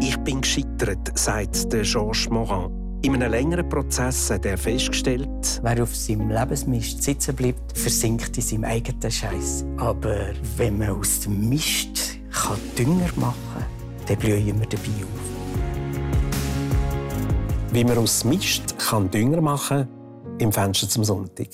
Ich bin gescheitert, sagt Georges Morin. In einem längeren Prozess hat er festgestellt, wer auf seinem Lebensmist sitzen bleibt, versinkt in seinem eigenen Scheiß. Aber wenn man aus dem Mist kann Dünger machen kann, dann blühen wir dabei auf. Wie man aus Mist kann Dünger machen kann, im Fenster zum Sonntag.